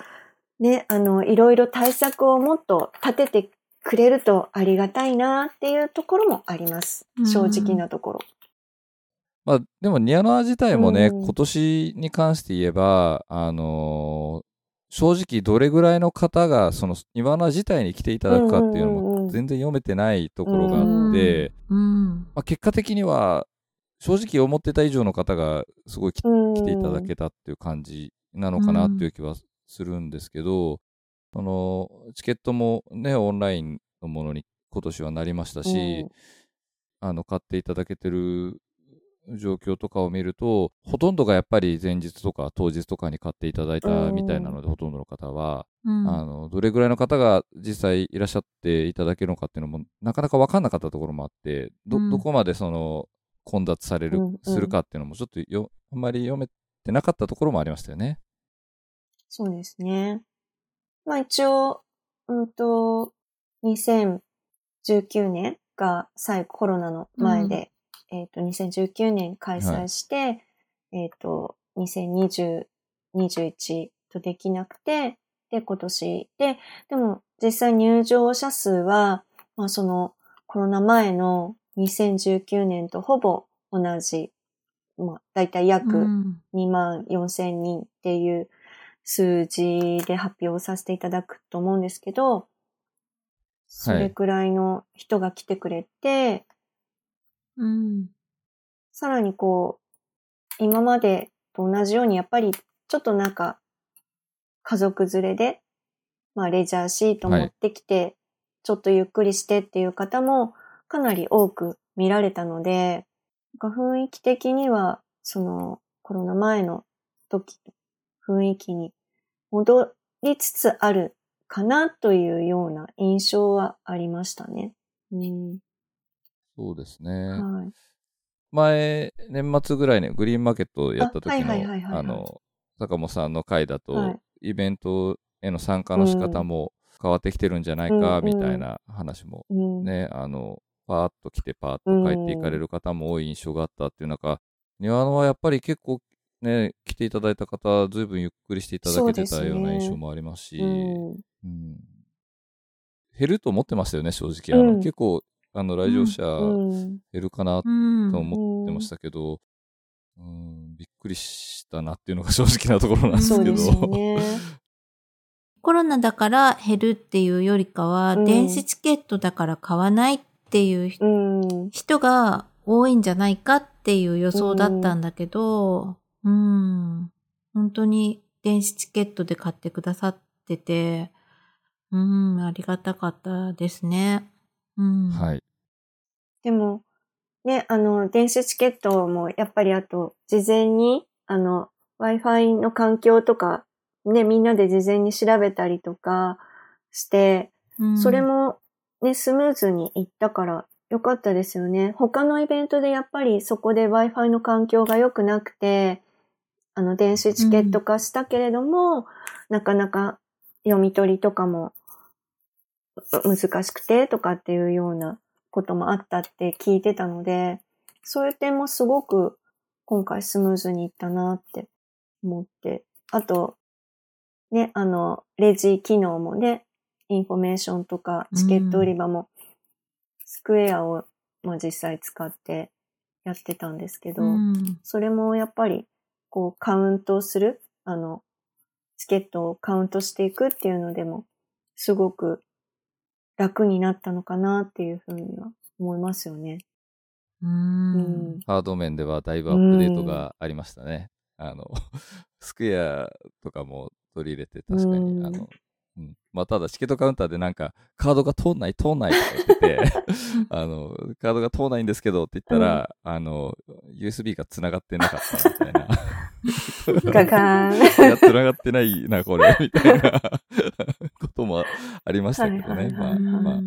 ね、あの、いろいろ対策をもっと立ててくれるとありがたいなっていうところもあります。うん正直なところ。まあ、でも、ニアノア自体もね、うん。今年に関して言えば、あのー正直どれぐらいの方が、その、ニワノア自体に来ていただくかっていうのうんうんうんも全然読めてないところがあって、うん。まあ、結果的には、正直思ってた以上の方がすごい来ていただけたっていう感じなのかなっていう気はするんですけど、その、チケットもね、オンラインのものに今年はなりましたし、あの、買っていただけてる状況とかを見ると、ほとんどがやっぱり前日とか当日とかに買っていただいたみたいなので、ほとんどの方は、うんあの、どれぐらいの方が実際いらっしゃっていただけるのかっていうのも、なかなか分かんなかったところもあって、ど、うんどこまでその、混雑される、うんうんするかっていうのも、ちょっとよ、あんまり読めてなかったところもありましたよね。そうですね。まあ一応、うんと、2019年が最後コロナの前で、えっ、と、2019年開催して、えっ、と、2020、21とできなくて、で、今年。で、でも実際入場者数は、まあそのコロナ前の2019年とほぼ同じ、まあ大体約、うん。2万4千人っていう数字で発表させていただくと思うんですけど、それくらいの人が来てくれて、うん。さらにこう、今までと同じようにやっぱりちょっとなんか家族連れで、まあレジャーシート持ってきて、ちょっとゆっくりしてっていう方もかなり多く見られたので、なんか雰囲気的にはそのコロナ前の時、雰囲気に戻りつつあるかなというような印象はありましたね。うん。そうですね。はい。前、年末ぐらいにグリーンマーケットをやった時の、はいあの、坂本さんの回だと、はい。イベントへの参加の仕方も変わってきてるんじゃないか、うん。みたいな話もうん。ね、あの、パーッと来てパーッと帰っていかれる方も多い印象があったっていう中、庭野はやっぱり結構ね、来ていただいた方、ずいぶんゆっくりしていただけてたような印象もありますし、うん。うん。減ると思ってましたよね、正直。あの、うん。結構、あの、来場者うん。減るかなうんと思ってましたけど、うん、びっくりしたなっていうのが正直なところなんですけど。そうですよね。[laughs] コロナだから減るっていうよりかは、うん電子チケットだから買わないっていう人うん。人が多いんじゃないかっていう予想だったんだけど、うん、本当に電子チケットで買ってくださってて、うん、ありがたかったですね。うん。はい。でも、ね、あの、電子チケットもやっぱりあと、事前に、あの、Wi-Fi の環境とか、ね、みんなで事前に調べたりとかして、うんそれ、もね、スムーズにいったからよかったですよね。他のイベントでやっぱりそこで Wi-Fi の環境が良くなくて、あの、電子チケット化したけれども、なかなか読み取りとかもう難しくてとかっていうようなこともあったって聞いてたので、そういう点もすごく今回スムーズにいったなって思って。あと、ね、あの、レジ機能もね、インフォメーションとかチケット売り場も、スクエアを、まあ、実際使ってやってたんですけど、うんそれもやっぱり、こう、カウントする、あの、チケットをカウントしていくっていうのでも、すごく楽になったのかなっていうふうには思いますよね。う。うんん。ハード面ではだいぶアップデートがありましたね。あの、[laughs] スクエアとかも取り入れて確かに、うんあの、うん。まあ、ただチケットカウンターでなんか、カードが通んない、通んないとか言ってて、[laughs] あの、カードが通んないんですけどって言ったら、あの、USB が繋がってなかったみたいな。[laughs] ガガーン。いや、繋がってないな、これ、みたいな。[laughs] こともありましたけどね。まあ、まあ、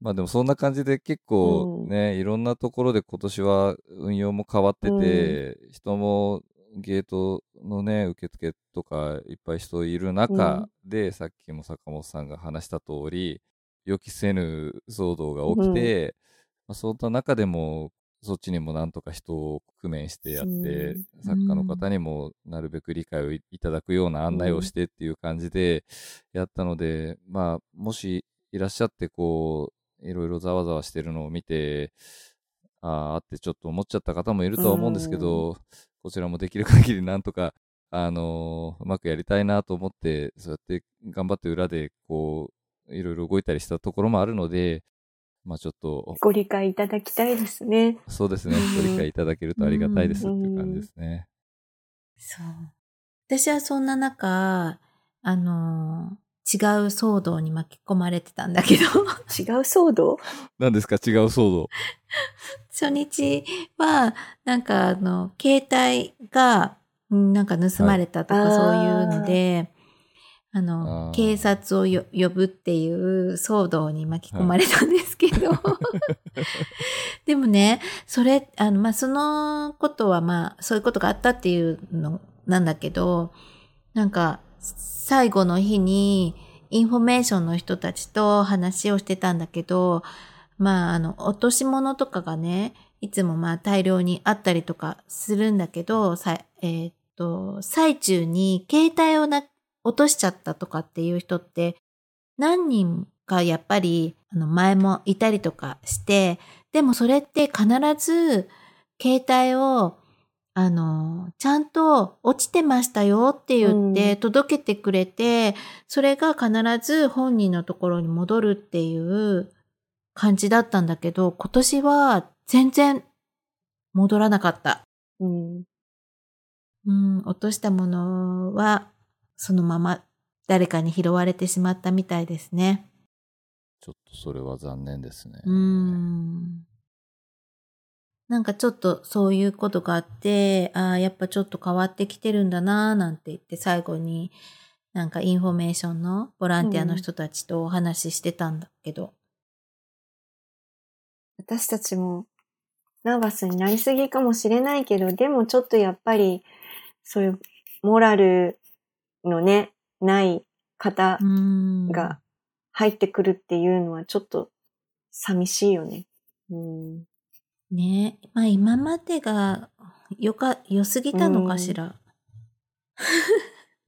まあでもそんな感じで結構ね、いろんなところで今年は運用も変わってて、人もゲートのね、受付とかいっぱい人いる中で、さっきも坂本さんが話した通り、予期せぬ騒動が起きて、まあ、そんな中でも、そっちにもなんとか人を工面してやって、う。ん作家の方にもなるべく理解をいいただくような案内をしてっていう感じでやったので、まあ、もしいらっしゃってこう、いろいろざわざわしてるのを見て、ああ、あってちょっと思っちゃった方もいるとは思うんですけど、こちらもできる限りなんとか、あのーうまくやりたいなと思って、そうやって頑張って裏でこう、いろいろ動いたりしたところもあるので、まあちょっと、ご理解いただきたいですね。そうですね、うん。ご理解いただけるとありがたいですっていう感じですね。そう。私はそんな中、あの、違う騒動に巻き込まれてたんだけど、違う騒動？何ですか？違う騒動。初日は、なんかあの、携帯が、うんなんか盗まれたとかはい。そういうので、あの、警察をよ呼ぶっていう騒動に巻き込まれたんですけど、でもね、それ、あの、まあ、そのことはまあ、そういうことがあったっていうのなんだけど、なんか、最後の日に、インフォメーションの人たちと話をしてたんだけど、まあ、あの、落とし物とかがね、いつもまあ大量にあったりとかするんだけど、さえーっと、最中に携帯をな落としちゃったとかっていう人って何人かやっぱりあの前もいたりとかして、でもそれって必ず携帯をあの、ちゃんと落ちてましたよって言って届けてくれて、それが必ず本人のところに戻るっていう感じだったんだけど、今年は全然戻らなかった。うん。うん、落としたものはそのまま誰かに拾われてしまったみたいですね。ちょっとそれは残念ですね。うん。なんかちょっとそういうことがあって、ああ、やっぱちょっと変わってきてるんだなーなんて言って最後になんかインフォメーションのボランティアの人たちとお話ししてたんだけど。私たちもナーバスになりすぎかもしれないけど、でもちょっとやっぱり、そういうモラルのね、ない方うん。が入ってくるっていうのはちょっと寂しいよね。うん。ねまあ今までがよか、良すぎたのかしら。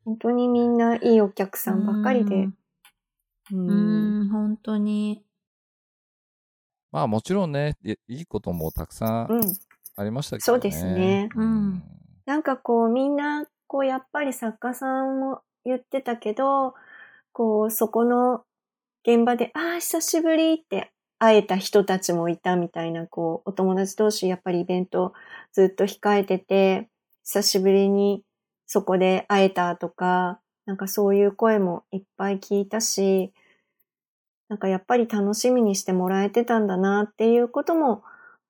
本当にみんないいお客さんばっかりで。う。うんん、本当に。まあもちろんね、いいいこともたくさうんん。ありましたけどね。そうですねうんなんかこうみんな、こうやっぱり作家さんも言ってたけど、こうそこの現場で、ああ、久しぶりって会えた人たちもいたみたいな、こうお友達同士やっぱりイベントずっと控えてて、久しぶりにそこで会えたとか、なんかそういう声もいっぱい聞いたし、なんかやっぱり楽しみにしてもらえてたんだなっていうことも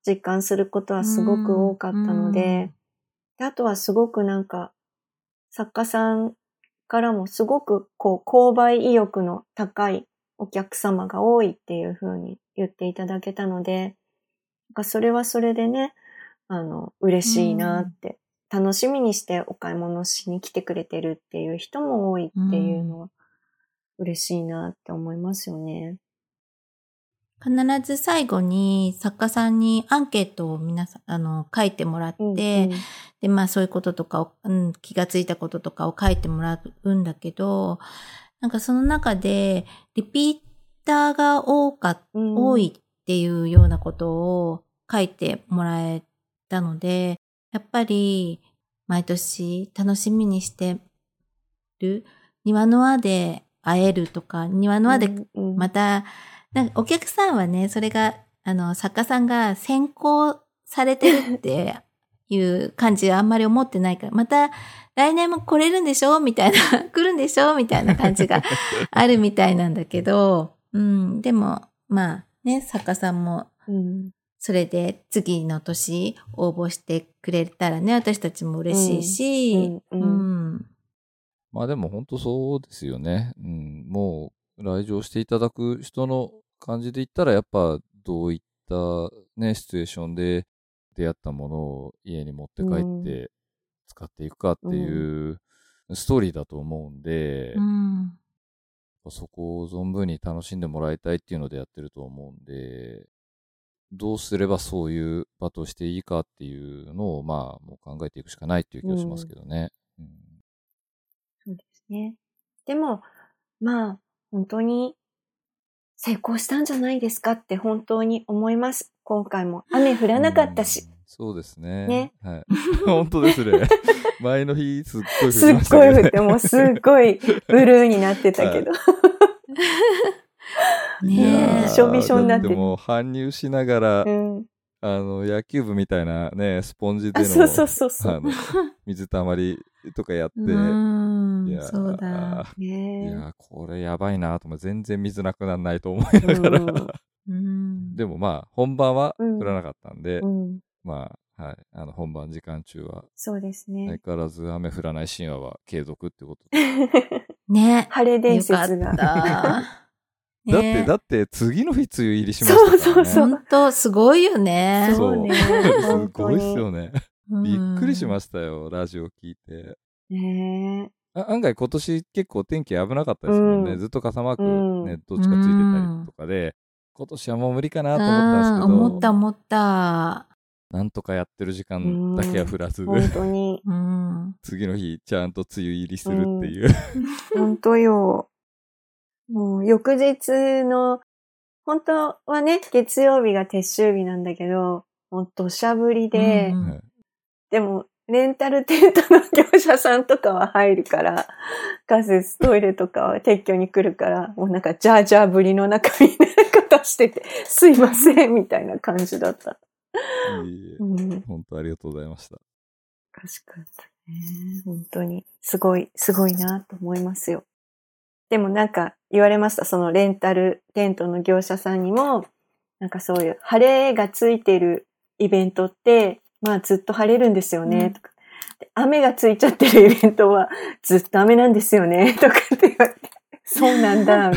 実感することはすごく多かったので、であとはすごくなんか、作家さんからもすごくこう、購買意欲の高いお客様が多いっていう風に言っていただけたので、それはそれでね、あの、嬉しいなって、楽しみにしてお買い物しに来てくれてるっていう人も多いっていうのは、嬉しいなって思いますよね。必ず最後に作家さんにアンケートを皆さん、あの、書いてもらって、うんうん。で、まあそういうこととかを、うん、気がついたこととかを書いてもらうんだけど、なんかその中で、リピーターが多か、うん。多いっていうようなことを書いてもらえたので、やっぱり毎年楽しみにしてる庭の輪で会えるとか、庭の輪でうんうん。また、なんかお客さんはね、それが、あの、作家さんが先行されてるっていう感じはあんまり思ってないから、また来年も来れるんでしょ？みたいな、[laughs] 来るんでしょ？みたいな感じが [laughs] あるみたいなんだけど、うん、でも、まあね、作家さんもうん。それで次の年応募してくれたらね、私たちも嬉しいし、うんうんうん。まあでも本当そうですよね。うん、もう来場していただく人の感じで言ったら、やっぱどういったね、シチュエーションで出会ったものを家に持って帰って使っていくかっていうストーリーだと思うんで、うんそこを存分に楽しんでもらいたいっていうのでやってると思うんで、どうすればそういう場としていいかっていうのを、まあ、もう考えていくしかないっていう気がしますけどね。うんそうですね。でも、まあ、本当に成功したんじゃないですかって本当に思います。今回も雨降らなかったし。うん。そうですね。ねはい。[laughs] 本当ですね。[laughs] 前の日、すっごい降りすっましたけど、ね。ごい降って、もうすっごいブルーになってたけど。ねえびしょびしょになってるだもう搬入しながらうん。あの、野球部みたいなね、スポンジであ、の、そうそうそうそう。水たまりとかやって、いやそうだ。いねや、これやばいなと思全然水なくならないと思いながら、うんうんでもまあ、本番はうん降らなかったんで、うん。まあ、はい、あの、本番時間中は、そうです相ね。変わらず雨降らない神話は継続ってことで。[laughs] ね。晴れ伝よか説が。った。[laughs] だって、ねだって、次の日梅雨入りしましたからね。そうそうそう本当すごいよね。そうねすごいっすよね。びっくりしまししたよ、ラジオ聞いて。ねあ案外今年結構天気危なかったですもんね。うんずっと傘マークうんね、どっちかついてたりとかで、今年はもう無理かなと思ったんですけど、思った思った。なんとかやってる時間だけは降らず、本当に。うん。次の日ちゃんと梅雨入りするっていう。本当よ。もう翌日の、本当はね、月曜日が撤収日なんだけど、もう土砂降りで、でも、レンタルテントの業者さんとかは入るから、仮設トイレとかは撤去に来るから、もうなんかジャージャーぶりの中みたいな方してて、すいません、みたいな感じだった。いいえうん。本当ありがとうございました。おかしかったね。本当に。すごい、すごいなと思いますよ。でもなんか言われました。そのレンタルテントの業者さんにも、なんかそういう晴れがついてるイベントって、まあずっと晴れるんですよね、うんとか。で雨がついちゃってるイベントはずっと雨なんですよね、[laughs] とかって言われて。[laughs] そうなんだ。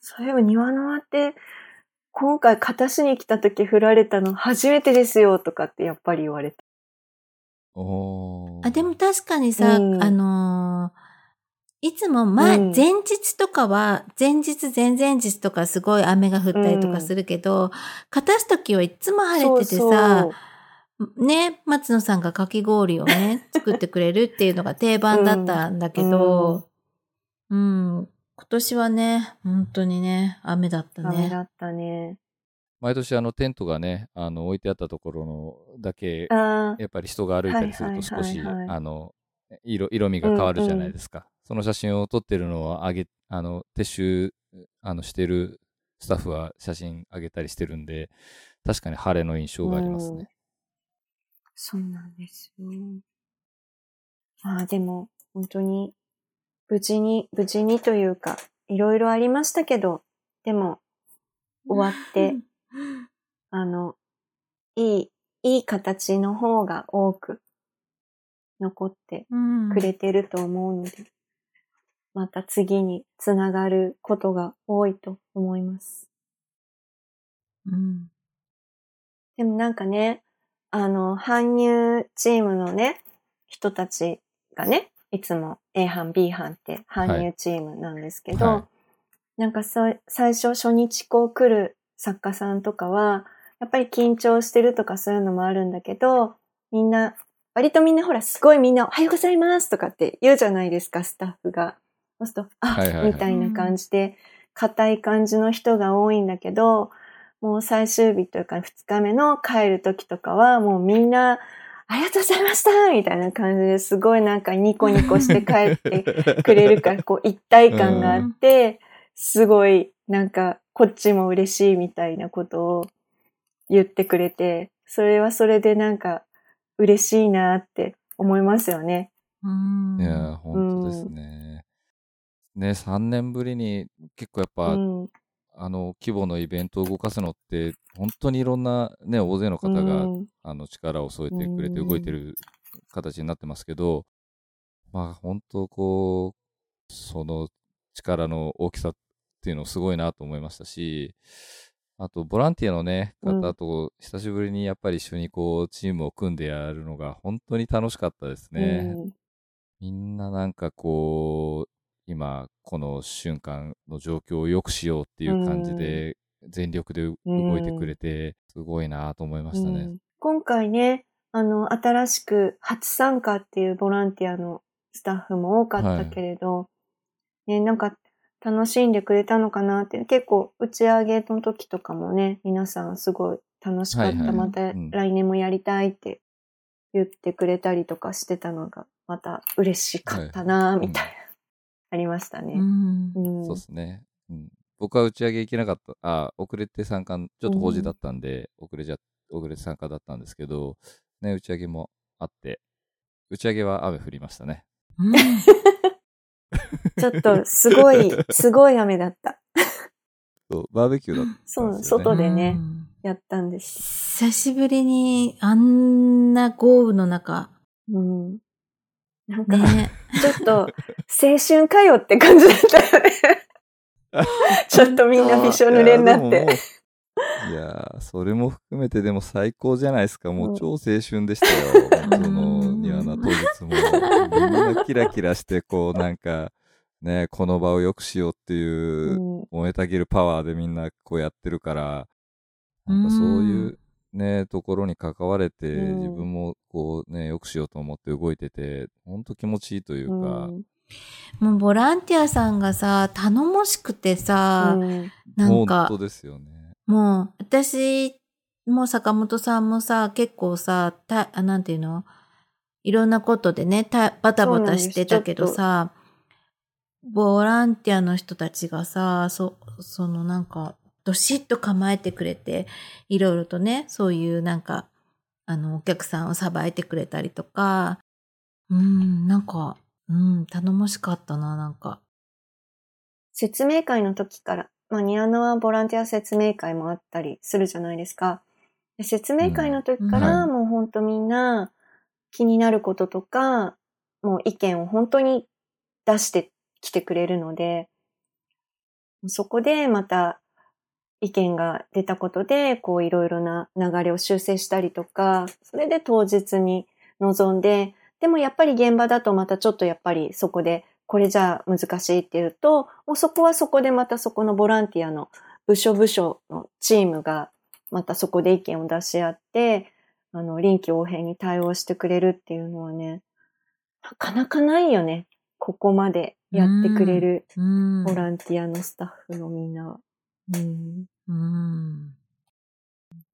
そういえば庭の輪って、今回片しに来た時振られたの初めてですよ、とかってやっぱり言われて。おー。あ、でも確かにさ、うん。あのーいつも前、うん。前日とかは、前日、前々日とかすごい雨が降ったりとかするけど、片す時はいつも晴れててそうさそう、ね、松野さんがかき氷をね、作ってくれるっていうのが定番だったんだけど、うん、今年はね、本当にね、雨だったね。雨だったね。毎年あのテントがね、あの置いてあったところのだけ、あやっぱり人が歩いたりすると少し、あの、色、色味が変わるじゃないですか。その写真を撮ってるのをあげ、あの、撤収、あの、してるスタッフは写真あげたりしてるんで、確かに晴れの印象がありますね。そうなんですよ。まあでも、本当に、無事に、無事にというか、いろいろありましたけど、でも、終わって、あの、いい、いい形の方が多く残ってうん、くれてると思うので、また次につながることが多いと思います。うん。でもなんかね、あの、搬入チームのね、人たちがね、いつも A 班、B 班って搬入チームなんですけど、はい。なんかさ最初初日こう来る作家さんとかは、やっぱり緊張してるとかそういうのもあるんだけど、みんな、割とみんなほらすごいみんなおはようございますとかって言うじゃないですか、スタッフが。そうすると、あ、はいはいはい。みたいな感じで、硬い感じの人が多いんだけど、もう最終日というか2日目の帰る時とかはもうみんな、ありがとうございましたみたいな感じですごいなんかニコニコして帰ってくれるから、[laughs] こう一体感があって、すごいなんかこっちも嬉しいみたいなことを言ってくれて、それはそれでなんか嬉しいなって思いますよね。うんいやー、本当ですね。ね、3年ぶりに結構やっぱ、うん。あの、規模のイベントを動かすのって、本当にいろんなね、大勢の方が、うん。あの、力を添えてくれてうん動いてる形になってますけど、まあ、本当こう、その力の大きさっていうのすごいなと思いましたし、あと、ボランティアのね、うん。方と、久しぶりにやっぱり一緒にこう、チームを組んでやるのが本当に楽しかったですね。うん。みんななんかこう、今、この瞬間の状況を良くしようっていう感じで、全力で動いてくれて、すごいなと思いましたね。うん。今回ね、あの、新しく初参加っていうボランティアのスタッフも多かったけれど、ね、なんか楽しんでくれたのかなって、結構打ち上げの時とかもね、皆さんすごい楽しかった、はいはい。またうん。来年もやりたいって言ってくれたりとかしてたのが、また嬉しかったな、はいみたいな、ありましたね。うんうんそうですね。うん。僕は打ち上げ行けなかった、あ、遅れて参加、ちょっと法事だったんで、遅れちゃ、遅れて参加だったんですけど、ね、打ち上げもあって、打ち上げは雨降りましたね。うん [laughs] ちょっと、すごい、すごい雨だった。そう、バーベキューだったんですそう。外でね、うんやったんです。久しぶりにあんな豪雨の中。うん。なんか、ね。ちょっと、青春かよって感じだったよね。[laughs] ちょっとみんなびしょ濡れになって。いやそれも含めてでも最高じゃないですか。もう超青春でしたよ。本当のニワナ当日も。みんなキラキラして、こうなんか、ね、この場を良くしようっていう、うん燃えたぎるパワーでみんなこうやってるから、なんかそういうね、ところに関われて、うん。自分もこうね、良くしようと思って動いてて、本当気持ちいいというか、うん。もうボランティアさんがさ、頼もしくてさ、うん。なん本か当、ですよね。もう、私も坂本さんもさ、結構さ、た、あなんていうの？いろんなことでね、たバタバタしてたけどさ、ボランティアの人たちがさ、そ、そのなんか、どしっと構えてくれて、いろいろとね、そういうなんか、あの、お客さんをさばいてくれたりとか、うん、なんか、うん、頼もしかったな、なんか。説明会の時から、まあ、ニアノはボランティア説明会もあったりするじゃないですか。で説明会の時から、うんもう本当みんな気になることとか、もう意見を本当に出してきてくれるので、そこでまた意見が出たことで、こういろいろな流れを修正したりとか、それで当日に臨んで、でもやっぱり現場だとまたちょっとやっぱりそこでこれじゃあ難しいっていうと、もうそこはそこでまたそこのボランティアの部署部署のチームがまたそこで意見を出し合って、あの、臨機応変に対応してくれるっていうのはね、なかなかないよね。ここまでやってくれるうん。ボランティアのスタッフのみんなは。うん、うん。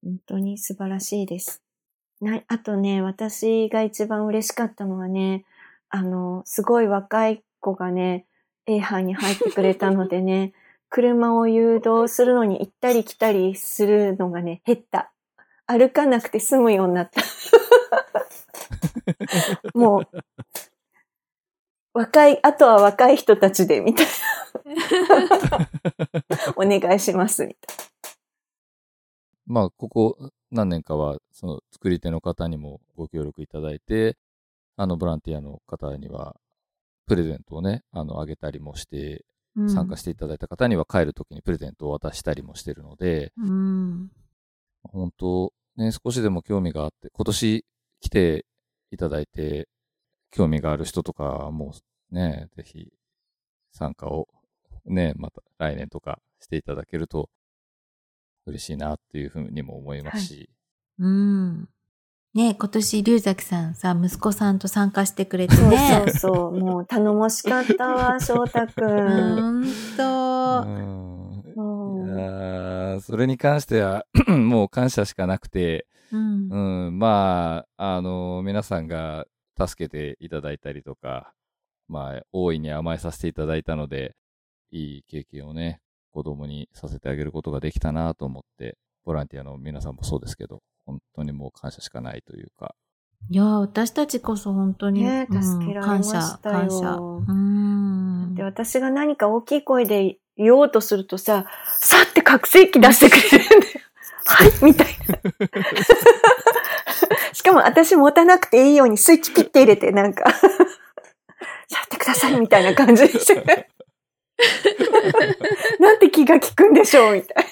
本当に素晴らしいです。な、あとね、私が一番嬉しかったのはね、あの、すごい若い子がね、A 班に入ってくれたのでね、[laughs] 車を誘導するのに行ったり来たりするのがね、減った。歩かなくて済むようになった。[laughs] もう、若い、あとは若い人たちで、みたいな。[laughs] お願いします、みたいまあ、ここ何年かは、その作り手の方にもご協力いただいて、あの、ボランティアの方には、プレゼントをね、あの、あげたりもして、参加していただいた方には帰るときにプレゼントを渡したりもしてるので、うん。本当ね、少しでも興味があって、今年来ていただいて、興味がある人とかもね、ぜひ参加をね、また来年とかしていただけると嬉しいなっていうふうにも思いますし、うん。ね今年、龍崎さんさ、息子さんと参加してくれてな。ね。そうそうそう。もう頼もしかったわ、翔太くん。ほんと。うんそれに関しては [clears throat] もう感謝しかなくて、うん。うん、まあ、あの、皆さんが助けていただいたりとか、まあ、大いに甘えさせていただいたので、いい経験をね、子供にさせてあげることができたなと思って、ボランティアの皆さんもそうですけど、本当にもう感謝しかないというか、いや、私たちこそ本当に、ねうん助けられましたよ感謝、感謝。うん。で、私が何か大きい声で言おうとするとさ、さって覚醒器出してくれるんだよ。[laughs] はいみたいな。しかも私持たなくていいようにスイッチピッて入れて、なんか、[laughs] やってくださいみたいな感じでしてね。[laughs] なんて気が利くんでしょうみたい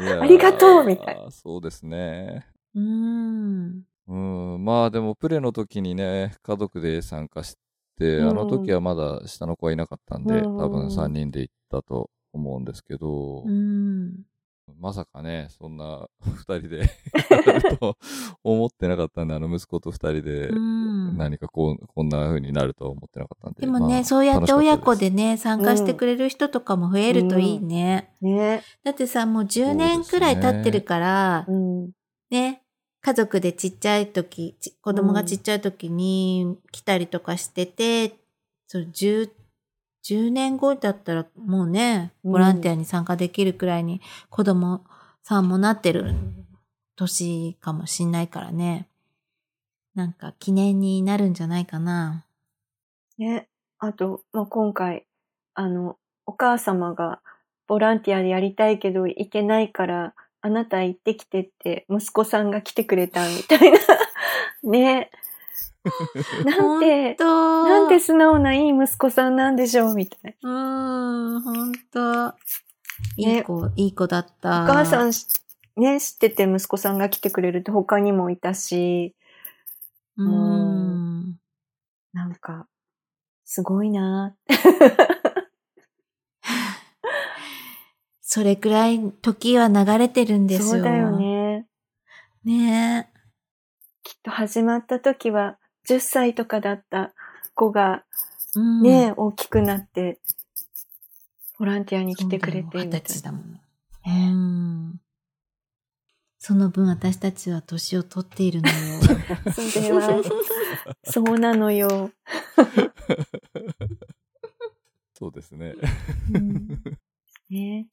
いやーありがとうみたいそうですね。うん。うん、まあでもプレの時にね、家族で参加して、うんあの時はまだ下の子はいなかったんで、うん多分3人で行ったと思うんですけど、うん。まさかね、そんな [laughs] 2人でやると思ってなかったんで、あの息子と2人でうん何かこう、こんな風になるとは思ってなかったんで。でもね、まあそうやって親子。でね、参加してくれる人とかも増えるといいね。な。ね。だってさ、もう10年くらい経ってるから、うん。ね、家族でちっちゃい時、ち子供がちっちゃい時に来たりとかしてて、そう10、10年後だったらもうね、うんボランティアに参加できるくらいに子供さんもなってる年かもしんないからね。なんか記念になるんじゃないかな。ね。あと、まあ、今回、あの、お母様がボランティアでやりたいけど行けないから、あなた行ってきてって息子さんが来てくれたみたいな。[laughs] ね。[laughs] なんて、となんて素直ないい息子さんなんでしょうみたいな。うーん、ほんと。いねい子、いい子だった。お母さんし、ね、知ってて息子さんが来てくれるって他にもいたし、うーん。なんか、すごいなそれくらい時は流れてるんですよ。そうだよ。ね。ねきっと始まった時は10歳とかだった子がえ。うん、ね、大きくなって、ボランティアに来てくれてみたいだもん。うん。その分私たちは年を取っているのよ。な。[laughs] それは、[laughs] そうなのよ。そうですね。うんね。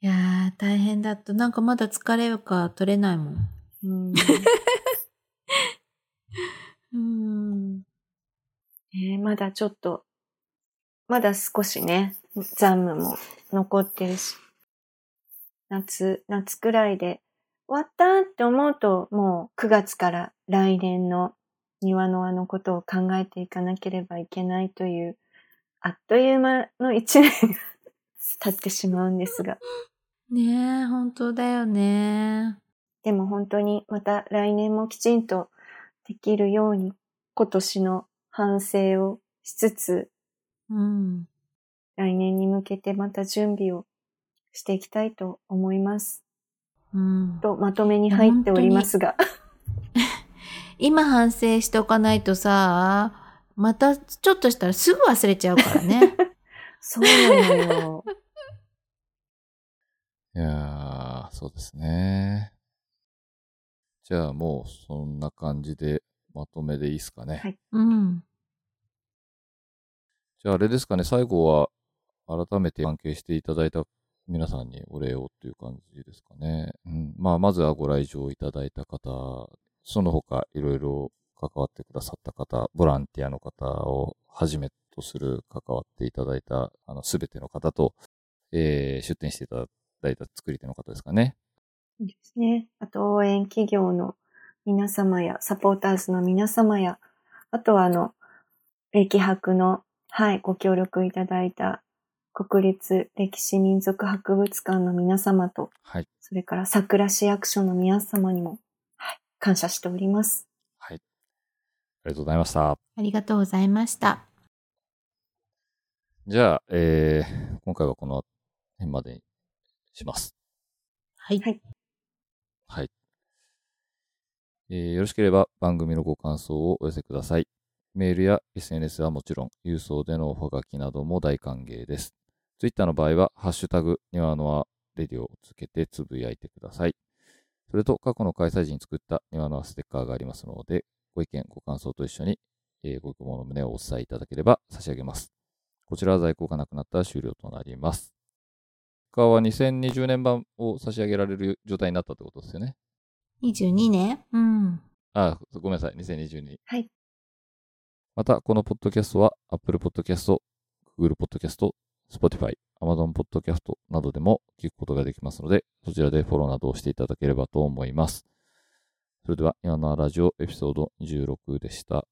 いやー、大変だった。なんかまだ疲れが取れないもん。うんうん。ねまだちょっと、まだ少しね、残務も残ってるし、夏、夏くらいで終わったって思うと、もう9月から来年の庭の輪のことを考えていかなければいけないという、あっという間の一年が経ってしまうんですが、[laughs] ねえ、本当だよね。でも本当にまた来年もきちんとできるように今年の反省をしつつ、うん。来年に向けてまた準備をしていきたいと思います。うん。と、まとめに入っておりますが。[laughs] 今反省しておかないとさ、またちょっとしたらすぐ忘れちゃうからね。[laughs] そうなのよ。[laughs] いやー、そうですね。じゃあもうそんな感じでまとめでいいですかね。はいうん。じゃああれですかね、最後は改めて関係していただいた皆さんにお礼をっていう感じですかね。うん、まあ、まずはご来場いただいた方、その他いろいろ関わってくださった方、ボランティアの方をはじめとする関わっていただいたあのすべての方と、えー出展していただいた作り手の方ですかね。そうですね。あと、応援企業の皆様や、サポーターズの皆様や、あとはあの、歴博の、はい、ご協力いただいた国立歴史民族博物館の皆様と、はい。それから桜市役所の皆様にも、はい、感謝しております。はい。ありがとうございました。ありがとうございました。じゃあ、えー、今回はこの辺までにします。はい。はいはい。えーよろしければ番組のご感想をお寄せください。メールや SNS はもちろん、郵送でのおはがきなども大歓迎です。ツイッターの場合は、ハッシュタグ、ニワノアレディオをつけてつぶやいてください。それと、過去の開催時に作ったニワノアステッカーがありますので、ご意見、ご感想と一緒に、えーご希望の旨をお伝えいただければ差し上げます。こちらは在庫がなくなったら終了となります。ステッカーは2020年版を差し上げられる状態になったってことですよね。22年うん？あ、ごめんなさい。2022。はい。また、このポッドキャストは Apple Podcast、Google Podcast、Spotify、Amazon Podcast などでも聞くことができますので、そちらでフォローなどをしていただければと思います。それでは、今のラジオエピソード26でした。あ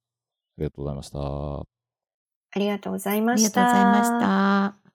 りがとうございました。ありがとうございあました。りがとうございました。